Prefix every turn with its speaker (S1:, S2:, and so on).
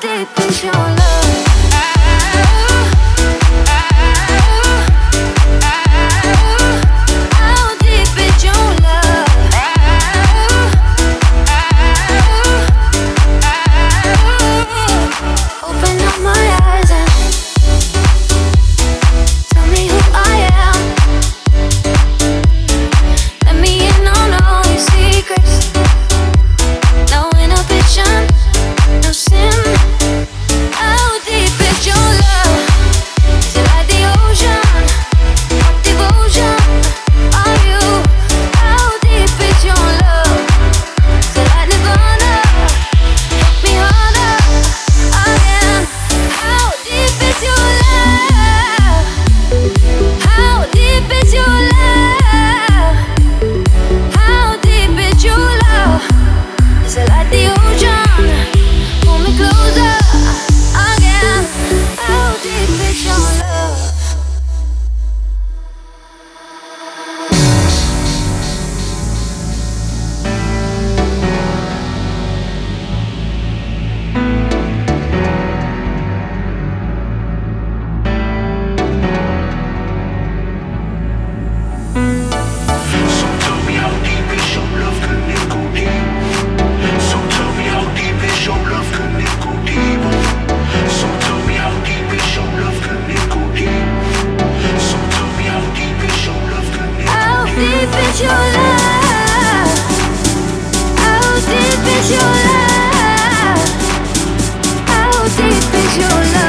S1: deep is your love? deep is your love? How deep is your love? How deep is your love?